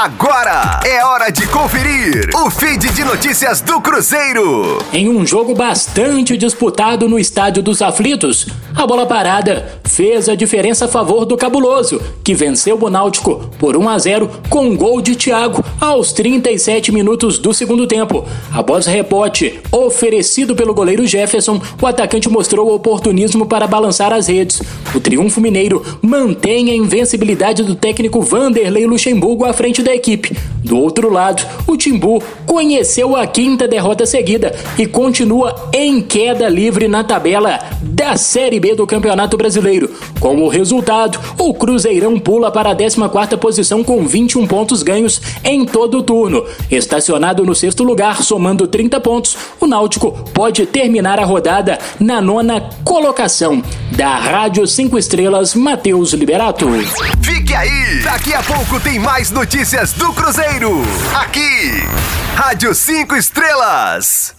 Agora é hora de conferir o feed de notícias do Cruzeiro. Em um jogo bastante disputado no Estádio dos Aflitos, a bola parada fez a diferença a favor do Cabuloso, que venceu o Náutico por 1 a 0 com um gol de Thiago aos 37 minutos do segundo tempo. Após rebote oferecido pelo goleiro Jefferson, o atacante mostrou oportunismo para balançar as redes. O triunfo mineiro mantém a invencibilidade do técnico Vanderlei Luxemburgo à frente da equipe. Do outro lado, o Timbu conheceu a quinta derrota seguida e continua em queda livre na tabela da Série B do Campeonato Brasileiro. Com o resultado, o Cruzeirão pula para a 14ª posição com 21 pontos ganhos em todo o turno. Estacionado no sexto lugar, somando 30 pontos, o Náutico pode terminar a rodada na nona colocação. Da Rádio 5 Estrelas, Matheus Liberato. Fique aí! Daqui a pouco tem mais notícias do Cruzeiro. Aqui, Rádio 5 Estrelas.